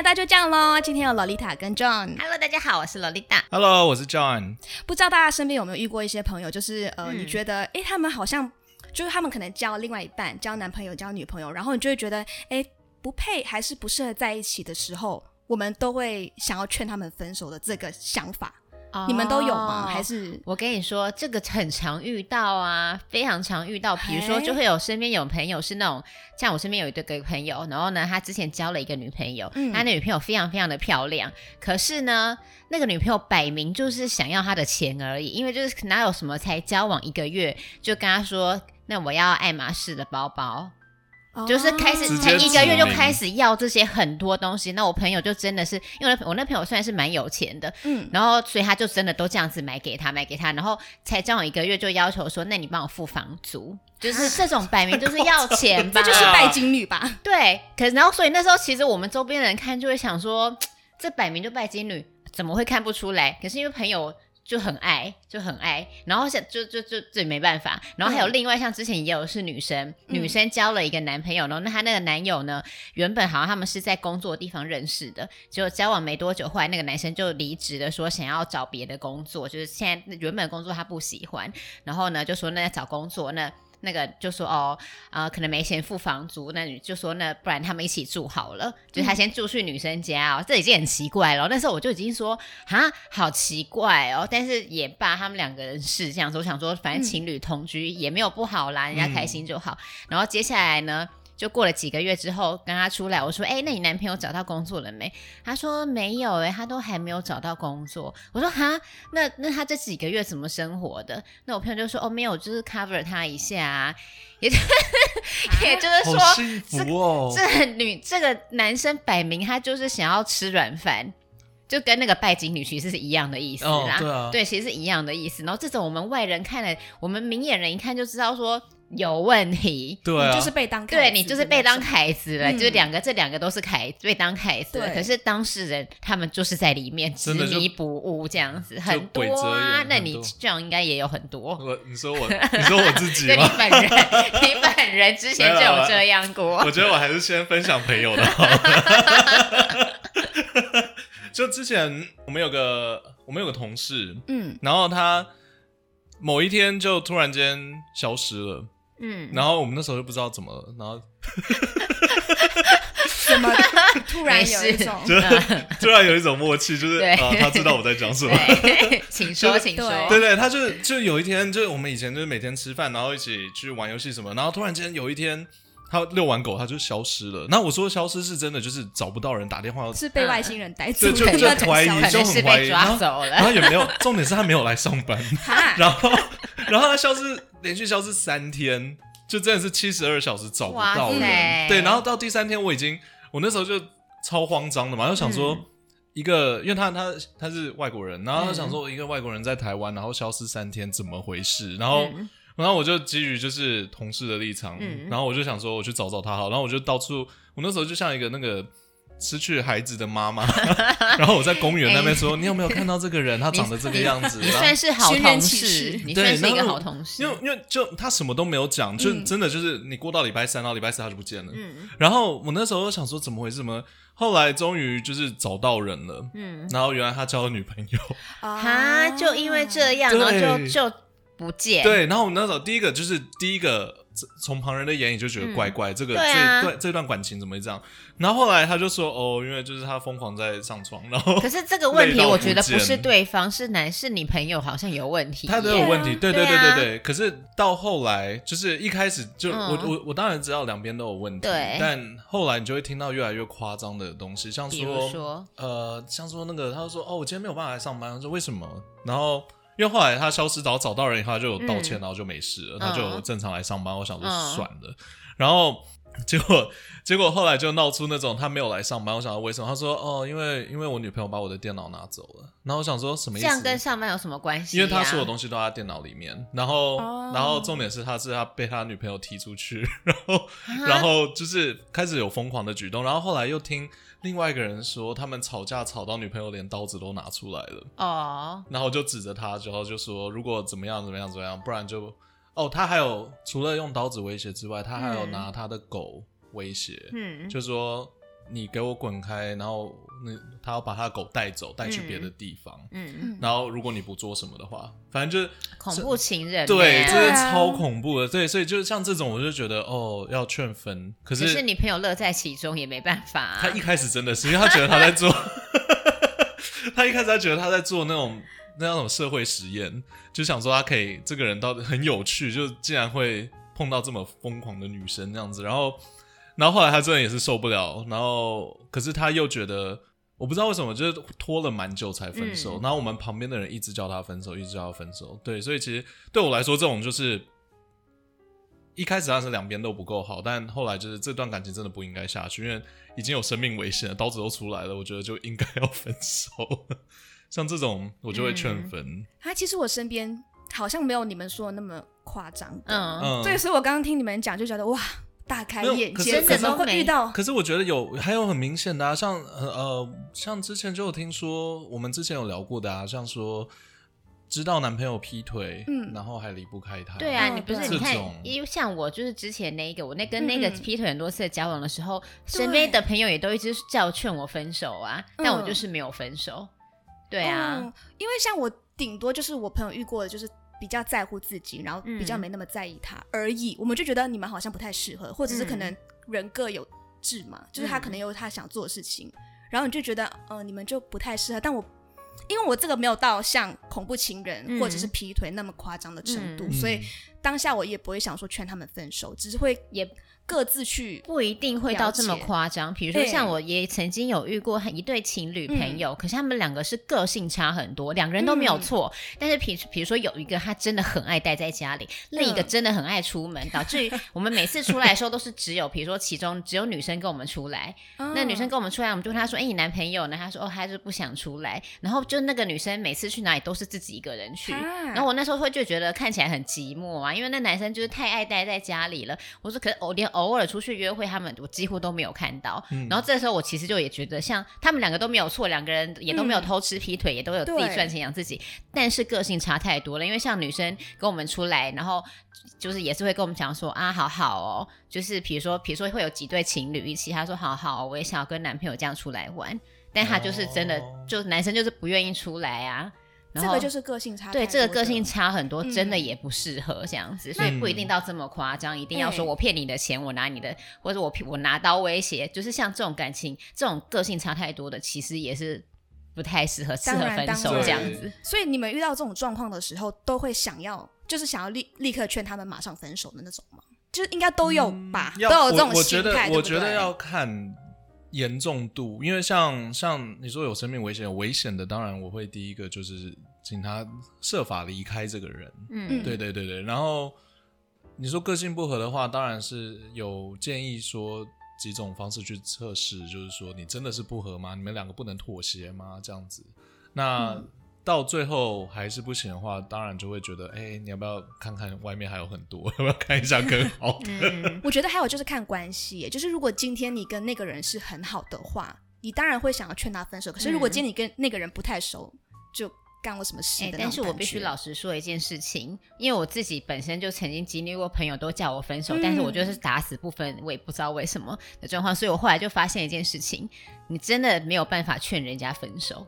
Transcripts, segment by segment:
有大就这样喽。今天有洛丽塔跟 John。Hello，大家好，我是洛丽塔。Hello，我是 John。不知道大家身边有没有遇过一些朋友，就是呃，嗯、你觉得哎，他们好像就是他们可能交另外一半，交男朋友、交女朋友，然后你就会觉得哎，不配还是不适合在一起的时候，我们都会想要劝他们分手的这个想法。Oh, 你们都有吗？还是我跟你说，这个很常遇到啊，非常常遇到。比如说，就会有身边有朋友是那种，像我身边有一对个朋友，然后呢，他之前交了一个女朋友，嗯、他那女朋友非常非常的漂亮，可是呢，那个女朋友摆明就是想要他的钱而已，因为就是哪有什么才交往一个月就跟他说，那我要爱马仕的包包。就是开始才一个月就开始要这些很多东西，那我朋友就真的是，因为我那朋友算是蛮有钱的，嗯，然后所以他就真的都这样子买给他，买给他，然后才交往一个月就要求说，那你帮我付房租，就是这种摆明就是要钱吧，这就是拜金女吧？对，可是然后所以那时候其实我们周边人看就会想说，这摆明就拜金女，怎么会看不出来？可是因为朋友。就很爱，就很爱，然后像就就就这没办法，然后还有另外像之前也有是女生，嗯、女生交了一个男朋友，然后那她那个男友呢，原本好像他们是在工作的地方认识的，结果交往没多久，后来那个男生就离职了，说想要找别的工作，就是现在原本工作他不喜欢，然后呢就说那要找工作那。那个就说哦，啊、呃，可能没钱付房租，那你就说那不然他们一起住好了，就他先住去女生家哦，这已经很奇怪了。那时候我就已经说啊，好奇怪哦，但是也罢，他们两个人是这样子，我想说反正情侣同居也没有不好啦，人家开心就好。嗯、然后接下来呢？就过了几个月之后，跟他出来，我说：“哎、欸，那你男朋友找到工作了没？”他说：“没有、欸，哎，他都还没有找到工作。”我说：“哈，那那他这几个月怎么生活的？”那我朋友就说：“哦，没有，就是 cover 他一下、啊，也就、啊、也就是说，好幸福哦、这这女这个男生摆明他就是想要吃软饭，就跟那个拜金女其实是一样的意思啦。哦、对啊，对，其实是一样的意思。然后这种我们外人看了，我们明眼人一看就知道说。”有问题，对、啊，你就是被当，对，你就是被当凯子了，嗯、就是两个，这两个都是凯被当凯子了，对可是当事人他们就是在里面执迷不悟这样子，很多啊。那你这样应该也有很多。我，你说我，你说我自己吗？你本人，你本人之前就有这样过。我觉得我还是先分享朋友的好。就之前我们有个我们有个同事，嗯，然后他某一天就突然间消失了。嗯，然后我们那时候就不知道怎么了，然后 怎么突然有一种，突然有一种默契，就是啊，他知道我在讲什么。请说，请说。对对，他就就有一天，就是我们以前就是每天吃饭，然后一起去玩游戏什么，然后突然间有一天，他遛完狗，他就消失了。那我说消失是真的，就是找不到人打电话，是被外星人带走，就就怀疑，就很怀疑，抓走了。然后也没有，重点是他没有来上班，然后然后他消失。连续消失三天，就真的是七十二小时找不到人。对，然后到第三天，我已经，我那时候就超慌张的嘛，就想说一个，嗯、因为他他他是外国人，然后他想说一个外国人在台湾，然后消失三天，怎么回事？然后，嗯、然后我就基于就是同事的立场，嗯、然后我就想说我去找找他好，然后我就到处，我那时候就像一个那个。失去孩子的妈妈，然后我在公园那边说：“欸、你有没有看到这个人？他长得这个样子。”你算是好同事，你算是一个好同事。因为因为就他什么都没有讲，就真的就是你过到礼拜三，然后礼拜四他就不见了。嗯，然后我那时候想说怎么回事？怎么后来终于就是找到人了。嗯，然后原来他交了女朋友。啊，就因为这样，然后就就不见。对，然后我那时候第一个就是第一个。从旁人的眼里就觉得怪怪，嗯、这个、啊、这这段感情怎么会这样？然后后来他就说：“哦，因为就是他疯狂在上床。”然后可是这个问题，我觉得不是对方，是男，是你朋友好像有问题。他都有问题，对对对对对。可是到后来，就是一开始就、嗯、我我我当然知道两边都有问题，对但后来你就会听到越来越夸张的东西，像说，说呃，像说那个，他就说：“哦，我今天没有办法来上班。”他说：“为什么？”然后。因为后来他消失，找找到人以后他就有道歉，嗯、然后就没事了，他就正常来上班。嗯、我想说算了，嗯、然后结果结果后来就闹出那种他没有来上班。我想说为什么？他说哦，因为因为我女朋友把我的电脑拿走了。然后我想说什么意思？这样跟上班有什么关系、啊？因为他所有东西都在电脑里面。然后、哦、然后重点是他是他被他女朋友踢出去，然后、啊、然后就是开始有疯狂的举动。然后后来又听。另外一个人说，他们吵架吵到女朋友连刀子都拿出来了。哦，然后就指着他，然后就说如果怎么样怎么样怎么样，不然就哦，他还有除了用刀子威胁之外，他还有拿他的狗威胁，嗯，就说你给我滚开，然后那他要把他的狗带走，带去别的地方，嗯嗯，然后如果你不做什么的话，反正就是恐怖情人，对，这是超恐怖的，对，所以就是像这种，我就觉得哦，要劝分，可是，可是你朋友乐在其中也没办法啊。他一开始真的是，因为他觉得他在做，他一开始他觉得他在做那种那种社会实验，就想说他可以这个人到底很有趣，就竟然会碰到这么疯狂的女生这样子，然后。然后后来他真的也是受不了，然后可是他又觉得，我不知道为什么，就是拖了蛮久才分手。嗯、然后我们旁边的人一直叫他分手，一直叫他分手。对，所以其实对我来说，这种就是一开始当时两边都不够好，但后来就是这段感情真的不应该下去，因为已经有生命危险了，刀子都出来了，我觉得就应该要分手。像这种我就会劝分。嗯、他其实我身边好像没有你们说的那么夸张。嗯嗯，对，所以我刚刚听你们讲就觉得哇。大开眼界，怎么会遇到？可是我觉得有还有很明显的啊，像呃像之前就有听说，我们之前有聊过的啊，像说知道男朋友劈腿，嗯，然后还离不开他。对啊，你不是你看，因为像我就是之前那一个，我那跟那个劈腿很多次的交往的时候，身边的朋友也都一直叫劝我分手啊，但我就是没有分手。对啊，因为像我顶多就是我朋友遇过的，就是。比较在乎自己，然后比较没那么在意他而已。嗯、我们就觉得你们好像不太适合，或者是可能人各有志嘛，嗯、就是他可能有他想做的事情，嗯、然后你就觉得，呃，你们就不太适合。但我因为我这个没有到像恐怖情人、嗯、或者是劈腿那么夸张的程度，嗯、所以当下我也不会想说劝他们分手，只是会也。各自去不一定会到这么夸张，比如说像我也曾经有遇过一对情侣朋友，嗯、可是他们两个是个性差很多，两个人都没有错，嗯、但是比比如说有一个他真的很爱待在家里，嗯、另一个真的很爱出门，导致于我们每次出来的时候都是只有比如说其中只有女生跟我们出来，哦、那女生跟我们出来，我们就问她说：“哎、欸，你男朋友呢？”她说：“哦，他是不想出来。”然后就那个女生每次去哪里都是自己一个人去，啊、然后我那时候会就觉得看起来很寂寞啊，因为那男生就是太爱待在家里了。我说：“可是偶连偶尔出去约会。”他们我几乎都没有看到，嗯、然后这时候我其实就也觉得，像他们两个都没有错，两个人也都没有偷吃劈腿，嗯、也都有自己赚钱养自己，但是个性差太多了。因为像女生跟我们出来，然后就是也是会跟我们讲说啊，好好哦，就是比如说比如说会有几对情侣一起，他说好好，我也想要跟男朋友这样出来玩，但他就是真的，哦、就男生就是不愿意出来啊。这个就是个性差，对，这个个性差很多，真的也不适合这样子，嗯、所以不一定到这么夸张，嗯、一定要说我骗你的钱，我拿你的，或者我我拿刀威胁，就是像这种感情，这种个性差太多的，其实也是不太适合适合分手这样子。所以你们遇到这种状况的时候，都会想要，就是想要立立刻劝他们马上分手的那种吗？就是应该都有吧，嗯、都有这种心态。我觉得，我觉得要看严重度，因为像像你说有生命危险，有危险的，当然我会第一个就是请他设法离开这个人。嗯，对对对对。然后你说个性不合的话，当然是有建议说几种方式去测试，就是说你真的是不合吗？你们两个不能妥协吗？这样子，那。嗯到最后还是不行的话，当然就会觉得，哎、欸，你要不要看看外面还有很多，要不要看一下更好的？嗯、我觉得还有就是看关系，就是如果今天你跟那个人是很好的话，你当然会想要劝他分手。可是如果今天你跟那个人不太熟，就干过什么事？但是我必须老实说一件事情，因为我自己本身就曾经经历过朋友都叫我分手，嗯、但是我就是打死不分，我也不知道为什么的状况，所以我后来就发现一件事情，你真的没有办法劝人家分手。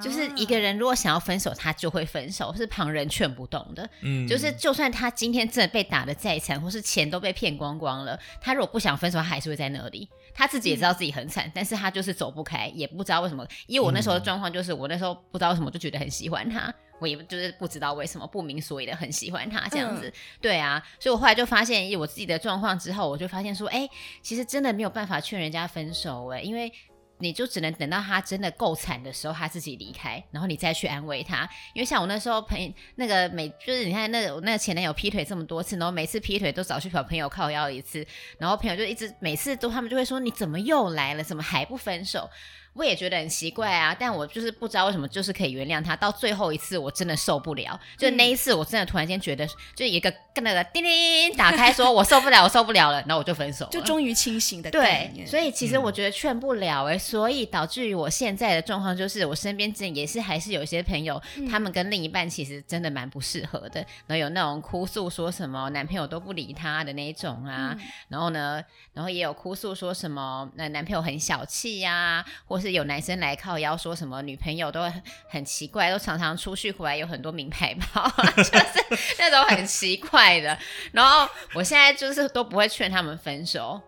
就是一个人如果想要分手，他就会分手，是旁人劝不动的。嗯，就是就算他今天真的被打的再惨，或是钱都被骗光光了，他如果不想分手，他还是会在那里。他自己也知道自己很惨，嗯、但是他就是走不开，也不知道为什么。因为我那时候的状况就是，我那时候不知道为什么就觉得很喜欢他，我也就是不知道为什么不明所以的很喜欢他这样子。嗯、对啊，所以我后来就发现，以我自己的状况之后，我就发现说，哎、欸，其实真的没有办法劝人家分手、欸，哎，因为。你就只能等到他真的够惨的时候，他自己离开，然后你再去安慰他。因为像我那时候朋友那个每就是你看那个那个前男友劈腿这么多次，然后每次劈腿都找去找朋友靠腰一次，然后朋友就一直每次都他们就会说，你怎么又来了？怎么还不分手？我也觉得很奇怪啊，但我就是不知道为什么，就是可以原谅他。到最后一次，我真的受不了，就那一次，我真的突然间觉得，就一个跟那个叮叮打开，说我受不了，我受不了了，然后我就分手了，就终于清醒的对。所以其实我觉得劝不了哎、欸，所以导致于我现在的状况就是，我身边真也是还是有一些朋友，他们跟另一半其实真的蛮不适合的，然后有那种哭诉说什么男朋友都不理他的那一种啊，然后呢，然后也有哭诉说什么那男朋友很小气呀、啊，或是有男生来靠腰说什么女朋友都很很奇怪，都常常出去回来有很多名牌包，就是那种很奇怪的。然后我现在就是都不会劝他们分手，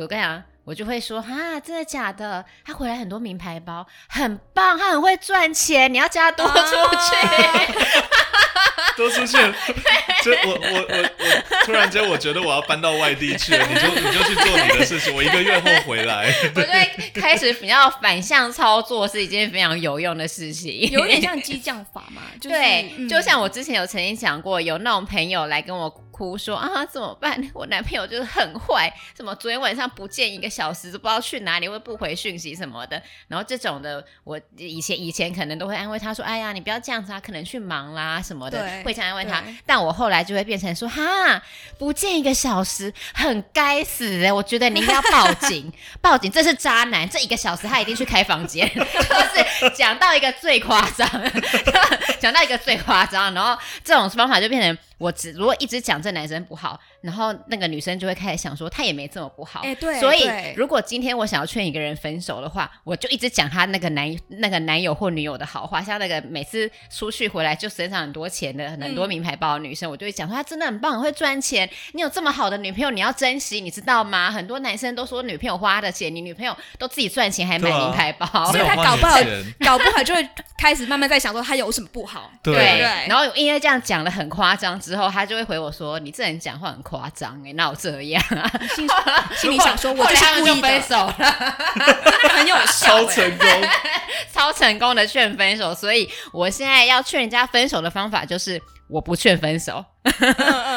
我跟你讲，我就会说啊，真的假的？他回来很多名牌包，很棒，他很会赚钱，你要叫他多出去。啊 多出去，就我我我我突然间我觉得我要搬到外地去了，你就你就去做你的事情，我一个月后回来。我就会开始比较反向操作，是一件非常有用的事情，有点像激将法嘛。就是、对、嗯，就像我之前有曾经讲过，有那种朋友来跟我哭说啊，怎么办？我男朋友就是很坏，什么昨天晚上不见一个小时，都不知道去哪里，会不回讯息什么的。然后这种的，我以前以前可能都会安慰他说，哎呀，你不要这样子啊，可能去忙啦什么的。对。会这样安慰他，但我后来就会变成说，哈，不见一个小时，很该死哎！我觉得你应该要报警，报警，这是渣男，这一个小时他一定去开房间，就是讲到一个最夸张，讲到一个最夸张，然后这种方法就变成。我只如果一直讲这男生不好，然后那个女生就会开始想说她也没这么不好。哎、欸，对。所以如果今天我想要劝一个人分手的话，我就一直讲他那个男那个男友或女友的好话，像那个每次出去回来就身上很多钱的很多名牌包的女生，嗯、我就会讲说她真的很棒，很会赚钱。你有这么好的女朋友，你要珍惜，你知道吗？很多男生都说女朋友花的钱，你女朋友都自己赚钱还买名牌包，啊、所以他搞不好搞不好就会开始慢慢在想说他有什么不好。对，对然后因为这样讲的很夸张之后，他就会回我说：“你这人讲话很夸张哎，哪有这样啊？”心心里想说：“ 我就是故意分手了，很有效，超成功，超成功的劝分手。所以我现在要劝人家分手的方法就是我不劝分手，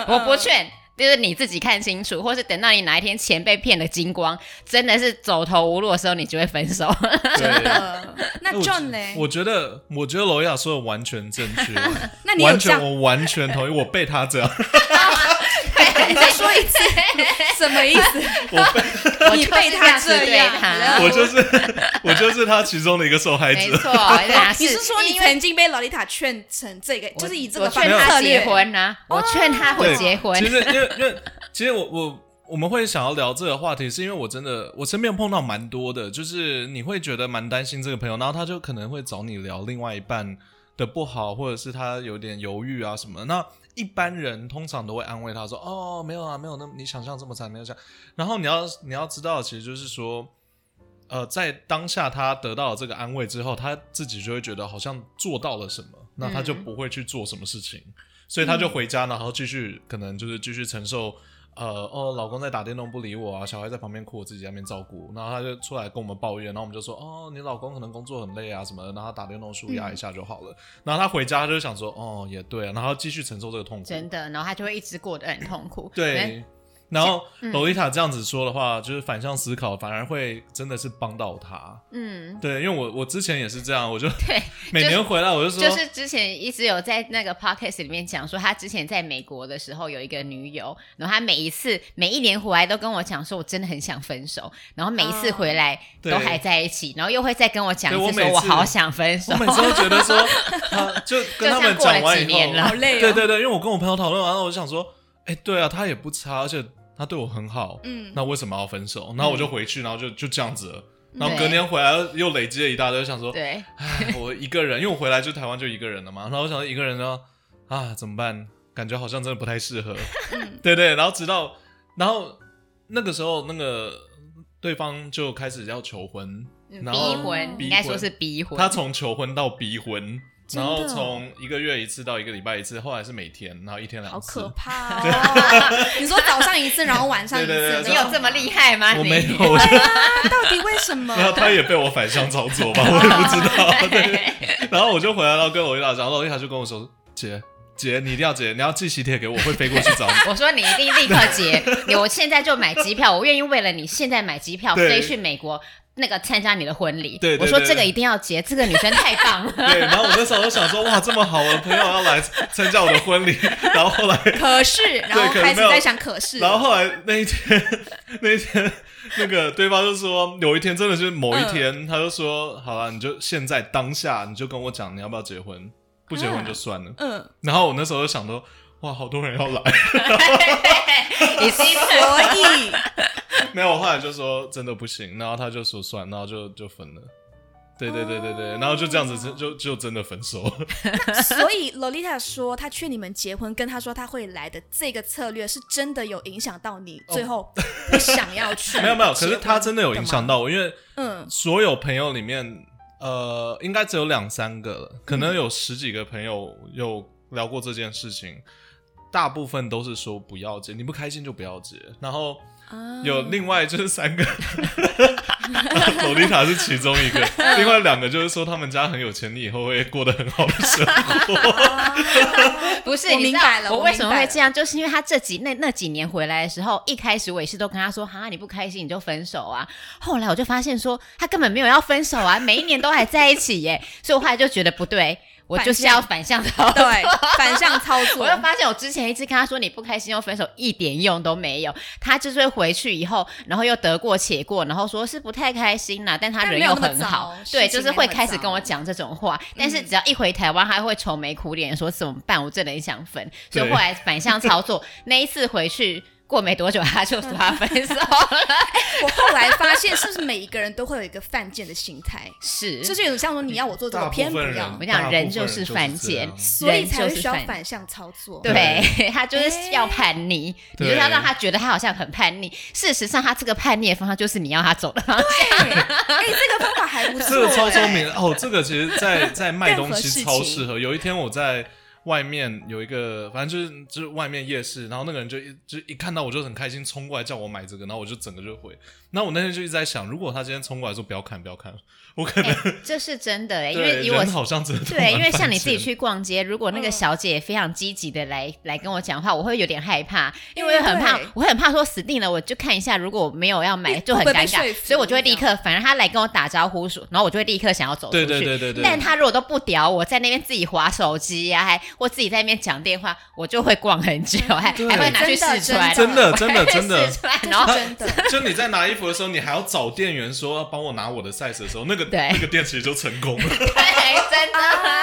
我不劝。”就是你自己看清楚，或是等到你哪一天钱被骗的精光，真的是走投无路的时候，你就会分手。真的？那 John 呢？我觉得，我觉得罗亚说的完全正确。那你完全，我完全同意。我被他这样。你再说一次，什么意思？我被 你被他这样，我就是我就是他其中的一个受害者。没错，你是说你曾经被萝莉塔劝成这个，就是以这个劝他结婚呢？我劝他会结婚。其实因为因为其实我我我们会想要聊这个话题，是因为我真的我身边碰到蛮多的，就是你会觉得蛮担心这个朋友，然后他就可能会找你聊另外一半的不好，或者是他有点犹豫啊什么的。那一般人通常都会安慰他说：“哦，没有啊，没有那么你想象这么惨，没有这样。”然后你要你要知道，其实就是说，呃，在当下他得到了这个安慰之后，他自己就会觉得好像做到了什么，那他就不会去做什么事情，嗯、所以他就回家，然后继续可能就是继续承受。呃哦，老公在打电动不理我啊，小孩在旁边哭，我自己在那边照顾，然后他就出来跟我们抱怨，然后我们就说哦，你老公可能工作很累啊什么的，然后他打电动舒压一下就好了。嗯、然后他回家他就想说哦，也对啊，然后继续承受这个痛苦。真的，然后他就会一直过得很痛苦。对。然后萝莉塔这样子说的话，嗯，就是反向思考，反而会真的是帮到他。嗯，对，因为我我之前也是这样，我就对 每年回来我就说，就是之前一直有在那个 podcast 里面讲说，他之前在美国的时候有一个女友，然后他每一次每一年回来都跟我讲说，我真的很想分手，然后每一次回来都还在一起，然后又会再跟我讲一次说，我好想分手。我每次都觉得说，他 就跟他们讲完以后，好累，对对对，因为我跟我朋友讨论完了，我就想说，哎，对啊，他也不差，而且。他对我很好，嗯，那为什么要分手？然后我就回去，然后就就这样子了。然后隔年回来又累积了一大堆，想说，对，唉，我一个人，因为我回来就台湾就一个人了嘛。然后我想说一个人呢，啊，怎么办？感觉好像真的不太适合。对对。然后直到，然后那个时候，那个对方就开始要求婚，然后逼婚，应该说是逼婚。他从求婚到逼婚。然后从一个月一次到一个礼拜一次，后来是每天，然后一天两次。好可怕 哦！你说早上一次，然后晚上一次，对对对，你有这么厉害吗？我没有。对啊，到底为什么？然后他也被我反向操作吧，我也不知道。对。然后我就回来了，跟萝莉塔讲，然后萝莉塔就跟我说：“姐姐，你一定要姐，你要寄喜帖给我，会飞过去找你。”我说：“你一定立刻结，我现在就买机票，我愿意为了你现在买机票飞去美国。”那个参加你的婚礼。对，对，对，我说这个一定要结，这个女生太棒了。对，然后我那时候就想说，哇，这么好，我的朋友要来参加我的婚礼。然后后来，可是，然后开始在想可是，然后后来那一天，那一天，那个对方就说，有一天真的是某一天，嗯、他就说，好了，你就现在当下，你就跟我讲，你要不要结婚？不结婚就算了。嗯。然后我那时候就想说，哇，好多人要来。你是所以。没有，我后来就说真的不行，然后他就说算，然后就就分了。对对对对对，然后就这样子就就就真的分手了。所以萝莉塔说他劝你们结婚，跟他说他会来的这个策略是真的有影响到你，最后不想要去。没有没有，可是他真的有影响到我，因为嗯，所有朋友里面，呃，应该只有两三个了，可能有十几个朋友有聊过这件事情，大部分都是说不要结，你不开心就不要结，然后。有另外就是三个，洛丽塔是其中一个，另外两个就是说他们家很有钱，你以后会过得很好的生活。不是，我明白了，我为什么会这样？就是因为他这几那那几年回来的时候，一开始我也是都跟他说，哈，你不开心你就分手啊。后来我就发现说，他根本没有要分手啊，每一年都还在一起耶。所以我后来就觉得不对。我就是要反向操作，对，反向操作。我就发现，我之前一直跟他说你不开心又分手，一点用都没有。他就是会回去以后，然后又得过且过，然后说是不太开心啦，但他人又很好，对，就是会开始跟我讲这种话。但是只要一回台湾，他会愁眉苦脸说怎么办？我真的很想分。所以后来反向操作，那一次回去。过没多久，他就说他分手了。我后来发现，是不是每一个人都会有一个犯贱的心态？是，就是有点像说你要我做这个，偏不要。我讲人就是犯贱，所以才会需要反向操作。对，他就是要叛逆，你就要让他觉得他好像很叛逆。事实上，他这个叛逆的方向就是你要他走的方向。哎，这个方法还不错。这个超聪明哦！这个其实，在在卖东西超适合。有一天我在。外面有一个，反正就是就是外面夜市，然后那个人就一就一看到我就很开心，冲过来叫我买这个，然后我就整个就回。那我那天就一直在想，如果他今天冲过来说不要看不要看，我可能、欸、这是真的哎，因为以我 好像真的对，因为像你自己去逛街，如果那个小姐非常积极的来来跟我讲话，我会有点害怕，因为我很怕，我很怕说死定了，我就看一下，如果没有要买就很尴尬，所以我就会立刻，反正他来跟我打招呼说，然后我就会立刻想要走出去。对对对对对。但他如果都不屌我，在那边自己划手机呀，还或自己在那边讲。讲电话，我就会逛很久，还还会拿去试穿，真的真的真的。然后真的就你在拿衣服的时候，你还要找店员说要帮我拿我的 size 的时候，那个那个店其实就成功了。对，真的。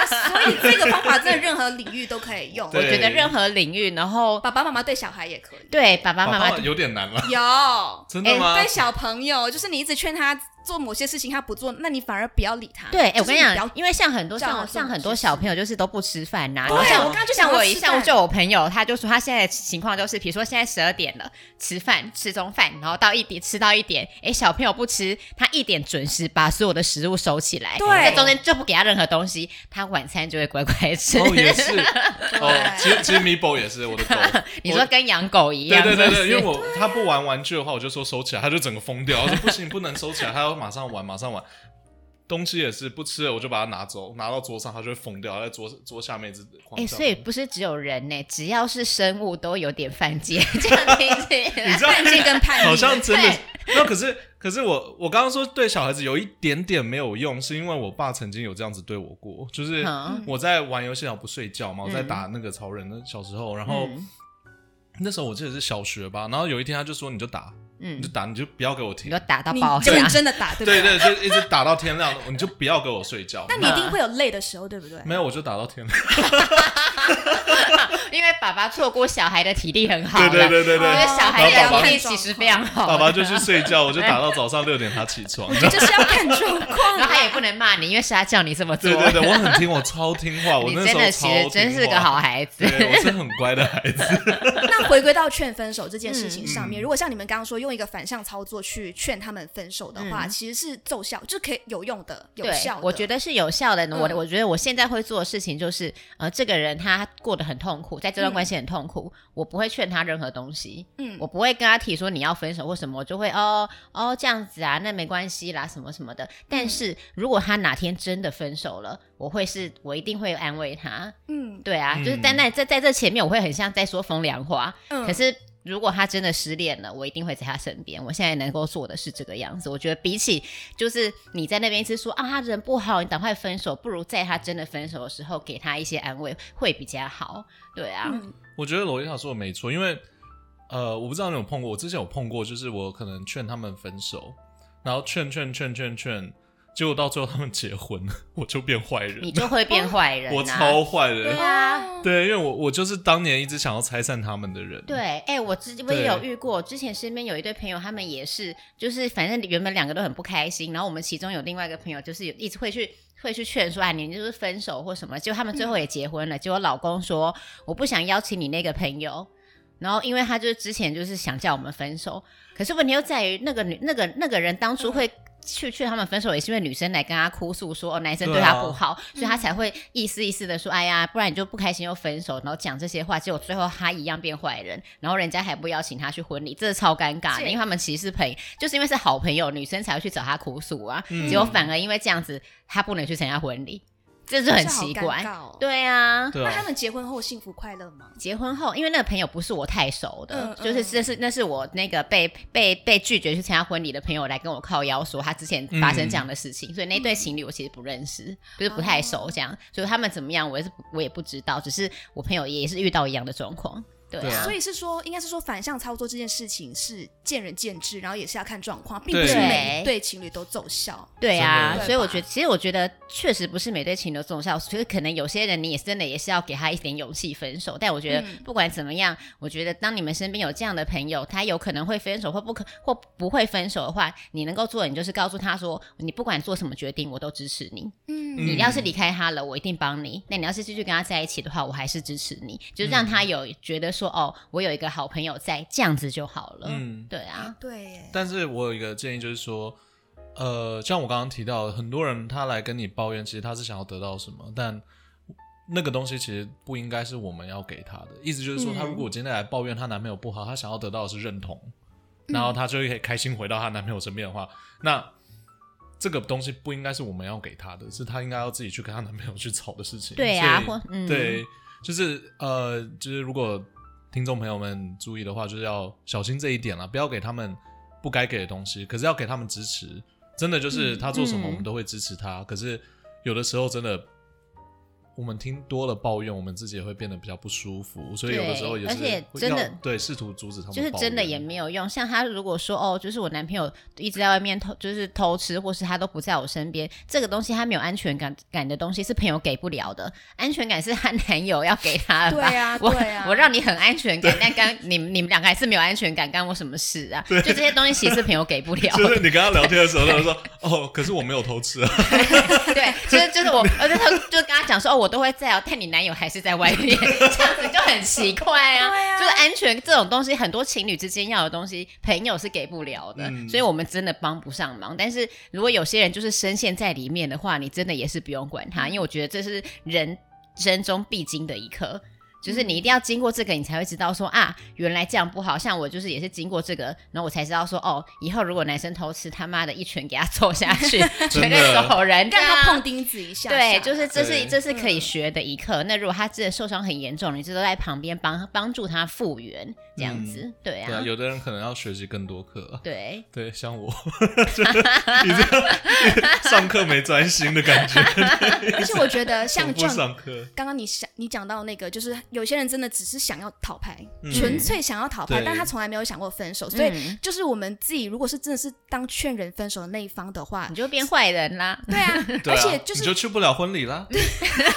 所以这个方法真的任何领域都可以用。我觉得任何领域，然后爸爸妈妈对小孩也可以。对，爸爸妈妈有点难了。有真的吗？对小朋友，就是你一直劝他。做某些事情他不做，那你反而不要理他。对，哎，我跟你讲，因为像很多像像很多小朋友就是都不吃饭呐。对，我刚刚就像我一像就我朋友，他就说他现在的情况就是，比如说现在十二点了，吃饭吃中饭，然后到一点吃到一点，哎，小朋友不吃，他一点准时把所有的食物收起来，对，在中间就不给他任何东西，他晚餐就会乖乖吃。哦，也是。哦，其实其实米宝也是我的狗。你说跟养狗一样？对对对对，因为我他不玩玩具的话，我就说收起来，他就整个疯掉。我说不行，不能收起来，他要马上玩，马上玩。东西也是不吃了，我就把它拿走，拿到桌上，它就会疯掉，在桌桌下面一直哎、欸，所以不是只有人呢，只要是生物都有点犯贱，这样听起来，犯贱跟叛逆，好像真的。那可是，可是我我刚刚说对小孩子有一点点没有用，是因为我爸曾经有这样子对我过，就是我在玩游戏然后不睡觉嘛，我在打那个超人的小时候，然后、嗯、那时候我记得是小学吧，然后有一天他就说你就打。嗯，你就打，你就不要给我停。你就打到爆，就认真的打，对不对？对对，就一直打到天亮，你就不要给我睡觉。那你一定会有累的时候，对不对？没有，我就打到天亮。因为爸爸错过小孩的体力很好，对对对对对，小孩的体力其实非常好。爸爸就去睡觉，我就打到早上六点，他起床。就是要看状况，然 后他也不能骂你，因为是他叫你这么做。对对对，我很听，我超听话，我那时候超听话，真是个好孩子，我是很乖的孩子。那回归到劝分手这件事情上面，如果像你们刚刚说，用一个反向操作去劝他们分手的话，其实是奏效，就可以有用的、有效的。我觉得是有效的。我我觉得我现在会做的事情就是，呃，这个人他过得很痛苦，在这段关系很痛苦，我不会劝他任何东西。嗯，我不会跟他提说你要分手或什么，我就会哦哦这样子啊，那没关系啦，什么什么的。但是如果他哪天真的分手了，我会是我一定会安慰他。嗯，对啊，就是在那在在这前面，我会很像在说风凉话。嗯，可是。如果他真的失恋了，我一定会在他身边。我现在能够做的是这个样子。我觉得比起就是你在那边一直说啊，他人不好，你赶快分手，不如在他真的分手的时候给他一些安慰，会比较好。对啊，嗯、我觉得萝莉塔说的没错，因为呃，我不知道你有碰过，我之前有碰过，就是我可能劝他们分手，然后劝劝劝劝劝。结果到最后他们结婚了，我就变坏人，你就会变坏人、啊，我超坏人，对啊，对，因为我我就是当年一直想要拆散他们的人，对，哎、欸，我之我也有遇过，之前身边有一对朋友，他们也是，就是反正原本两个都很不开心，然后我们其中有另外一个朋友，就是有一直会去会去劝说，哎，你就是分手或什么，结果他们最后也结婚了，嗯、结果老公说我不想邀请你那个朋友，然后因为他就是之前就是想叫我们分手，可是问题又在于那个女那个那个人当初会。嗯去劝他们分手，也是因为女生来跟他哭诉说，哦，男生对他不好，啊、所以他才会意思意思的说，哎呀，不然你就不开心又分手，然后讲这些话，结果最后他一样变坏人，然后人家还不邀请他去婚礼，这是超尴尬的，因为他们其实是朋友，就是因为是好朋友，女生才会去找他哭诉啊，嗯、结果反而因为这样子，他不能去参加婚礼。这是很奇怪，哦、对啊。那他们结婚后幸福快乐吗？结婚后，因为那个朋友不是我太熟的，嗯、就是这是那是我那个被被被拒绝去参加婚礼的朋友来跟我靠腰说他之前发生这样的事情，嗯、所以那对情侣我其实不认识，就是不太熟这样，哦、所以他们怎么样我也是我也不知道，只是我朋友也是遇到一样的状况。对啊，所以是说，应该是说反向操作这件事情是见仁见智，然后也是要看状况，并不是每一对情侣都奏效。对啊，所以我觉得，其实我觉得确实不是每对情侣都奏效，所以可能有些人你也是真的也是要给他一点勇气分手。但我觉得不管怎么样，我觉得当你们身边有这样的朋友，他有可能会分手或不可或不会分手的话，你能够做的，你就是告诉他说，你不管做什么决定，我都支持你。嗯，你要是离开他了，我一定帮你。那你要是继续跟他在一起的话，我还是支持你，就是让他有觉得。说哦，我有一个好朋友在，这样子就好了。嗯，对啊，对。但是我有一个建议，就是说，呃，像我刚刚提到，很多人他来跟你抱怨，其实他是想要得到什么，但那个东西其实不应该是我们要给他的。意思就是说，他如果今天来抱怨她男朋友不好，她想要得到的是认同，然后她就可以开心回到她男朋友身边的话，那这个东西不应该是我们要给她的，是她应该要自己去跟她男朋友去吵的事情。对啊，嗯、对，就是呃，就是如果。听众朋友们注意的话，就是要小心这一点了，不要给他们不该给的东西，可是要给他们支持。真的就是他做什么，我们都会支持他。嗯、可是有的时候真的。我们听多了抱怨，我们自己也会变得比较不舒服，所以有的时候也是，而且真的对试图阻止他们，就是真的也没有用。像他如果说哦，就是我男朋友一直在外面偷，就是偷吃，或是他都不在我身边，这个东西他没有安全感感的东西是朋友给不了的，安全感是他男友要给他的。对啊，我对啊，我让你很安全感，但刚你你们两个还是没有安全感，干我什么事啊？就这些东西其实是朋友给不了。就是你跟他聊天的时候，他说哦，可是我没有偷吃啊。对，就是就是我，而且他就跟他讲说哦，我都会在哦，但你。男友还是在外面，这样子就很奇怪啊！啊就是安全这种东西，很多情侣之间要的东西，朋友是给不了的，嗯、所以我们真的帮不上忙。但是如果有些人就是深陷在里面的话，你真的也是不用管他，因为我觉得这是人生中必经的一课。就是你一定要经过这个，你才会知道说啊，原来这样不好。像我就是也是经过这个，然后我才知道说哦，以后如果男生偷吃，他妈的一拳给他揍下去，绝对走人，让他碰钉子一下，下。对，就是这是这是可以学的一课。那如果他真的受伤很严重，你就都在旁边帮帮助他复原，这样子，嗯、对啊。对啊，有的人可能要学习更多课。对 对，像我，你这样上课没专心的感觉。而且我觉得像这样，上课刚刚你想你讲到那个就是。有些人真的只是想要讨拍，纯、嗯、粹想要讨牌，但他从来没有想过分手。所以，就是我们自己，如果是真的是当劝人分手的那一方的话，你就变坏人啦。对啊，而且就是你就去不了婚礼啦，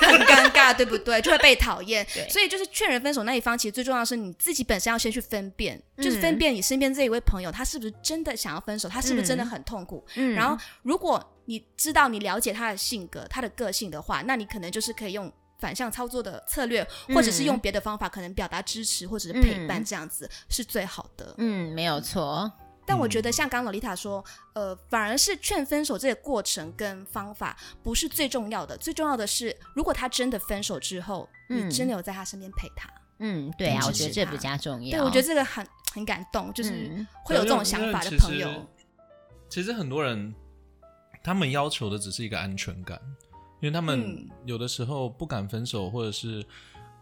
很尴尬，对不对？就会被讨厌。对所以，就是劝人分手那一方，其实最重要的是你自己本身要先去分辨，嗯、就是分辨你身边这一位朋友，他是不是真的想要分手，他是不是真的很痛苦。嗯、然后，如果你知道你了解他的性格、他的个性的话，那你可能就是可以用。反向操作的策略，或者是用别的方法，可能表达支持或者是陪伴，这样子是最好的。嗯，没有错。但我觉得像刚刚萝莉塔说，呃，反而是劝分手这个过程跟方法不是最重要的，最重要的是，如果他真的分手之后，你真的有在他身边陪他。嗯，对啊，我觉得这比较重要。对，我觉得这个很很感动，就是会有这种想法的朋友。其实很多人，他们要求的只是一个安全感。因为他们有的时候不敢分手，或者是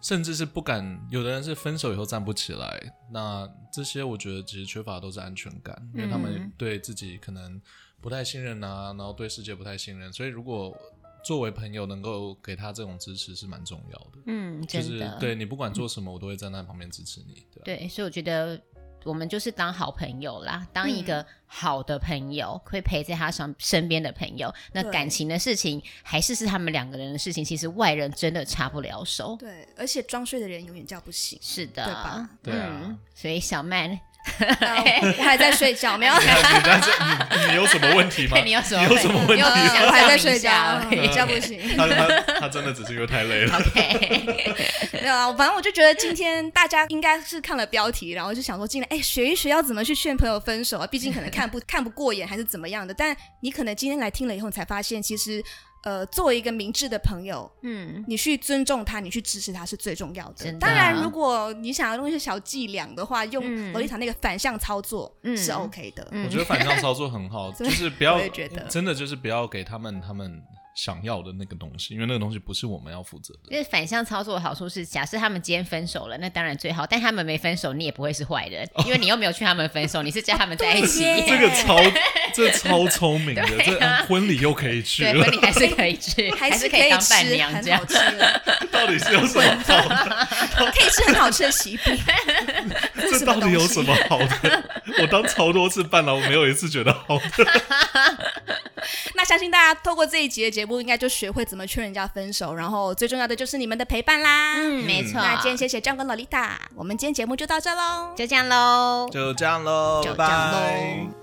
甚至是不敢，有的人是分手以后站不起来。那这些我觉得其实缺乏的都是安全感，因为他们对自己可能不太信任啊，然后对世界不太信任。所以如果作为朋友能够给他这种支持是蛮重要的。嗯。就是对你不管做什么，我都会站在旁边支持你。对，对，所以我觉得。我们就是当好朋友啦，当一个好的朋友，嗯、会陪在他身身边的朋友。那感情的事情还是是他们两个人的事情，其实外人真的插不了手。对，而且装睡的人永远叫不醒。是的，对吧？对啊。嗯，所以小曼。我还在睡觉，没有。你你有什么问题吗？你有什么？有什么问题？我还在睡觉，叫不醒。他他他真的只是因为太累了。OK，没有啊，反正我就觉得今天大家应该是看了标题，然后就想说进来，哎，学一学要怎么去劝朋友分手啊？毕竟可能看不看不过眼，还是怎么样的。但你可能今天来听了以后，才发现其实。呃，作为一个明智的朋友，嗯，你去尊重他，你去支持他是最重要的。当然，如果你想要用一些小伎俩的话，用罗丽塔那个反向操作是 OK 的。我觉得反向操作很好，就是不要，真的就是不要给他们他们。想要的那个东西，因为那个东西不是我们要负责的。因为反向操作的好处是，假设他们今天分手了，那当然最好；但他们没分手，你也不会是坏人，哦、因为你又没有劝他们分手，你是叫他们在一起。这个超，这超聪明的，这婚礼又可以去了，对，婚礼还是可以去，还是可以当伴娘这样子。到底是有什么好的？可以吃很好吃的喜饼。这到底有什么好的？我当超多次伴郎，我没有一次觉得好的。那相信大家透过这一集的节目，应该就学会怎么劝人家分手，然后最重要的就是你们的陪伴啦。嗯，没错。那今天谢谢酱跟洛丽塔，我们今天节目就到这喽，就这样喽，就这样喽，就这样喽。